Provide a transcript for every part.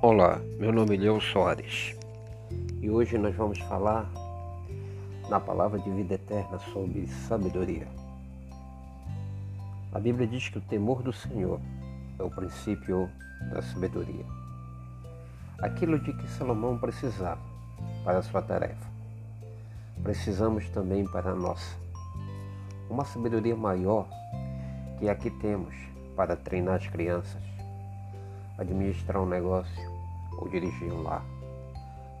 Olá, meu nome é Leo Soares e hoje nós vamos falar na palavra de vida eterna sobre sabedoria. A Bíblia diz que o temor do Senhor é o princípio da sabedoria. Aquilo de que Salomão precisava para a sua tarefa, precisamos também para a nossa. Uma sabedoria maior que a que temos para treinar as crianças, administrar um negócio, ou dirigir um lar,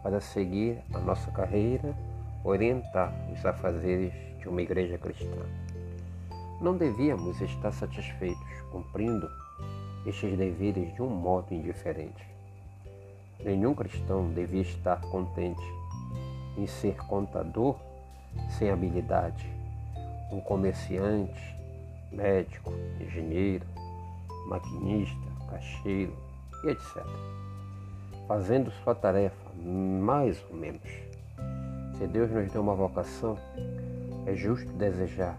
para seguir a nossa carreira, orientar os afazeres de uma igreja cristã. Não devíamos estar satisfeitos cumprindo estes deveres de um modo indiferente. Nenhum cristão devia estar contente em ser contador sem habilidade, um comerciante, médico, engenheiro, maquinista, caixeiro e etc fazendo sua tarefa, mais ou menos. Se Deus nos deu uma vocação, é justo desejar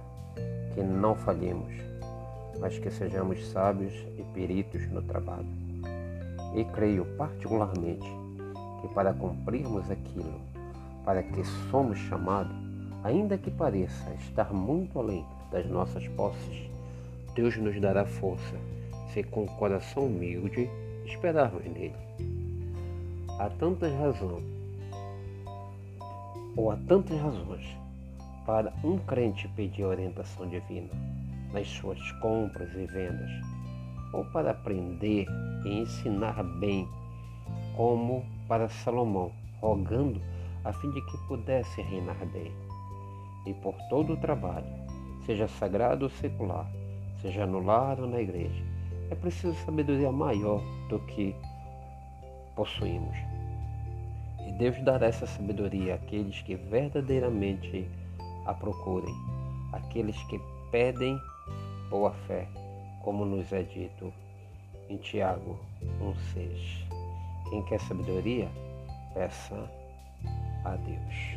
que não falhemos, mas que sejamos sábios e peritos no trabalho. E creio particularmente que para cumprirmos aquilo para que somos chamados, ainda que pareça estar muito além das nossas posses, Deus nos dará força se com o coração humilde esperarmos nele. Há tantas razões, ou há tantas razões, para um crente pedir orientação divina nas suas compras e vendas, ou para aprender e ensinar bem, como para Salomão, rogando a fim de que pudesse reinar bem. E por todo o trabalho, seja sagrado ou secular, seja no lar ou na igreja, é preciso sabedoria maior do que possuímos. E Deus dará essa sabedoria àqueles que verdadeiramente a procurem, àqueles que pedem boa fé, como nos é dito em Tiago 1,6. Quem quer sabedoria, peça a Deus.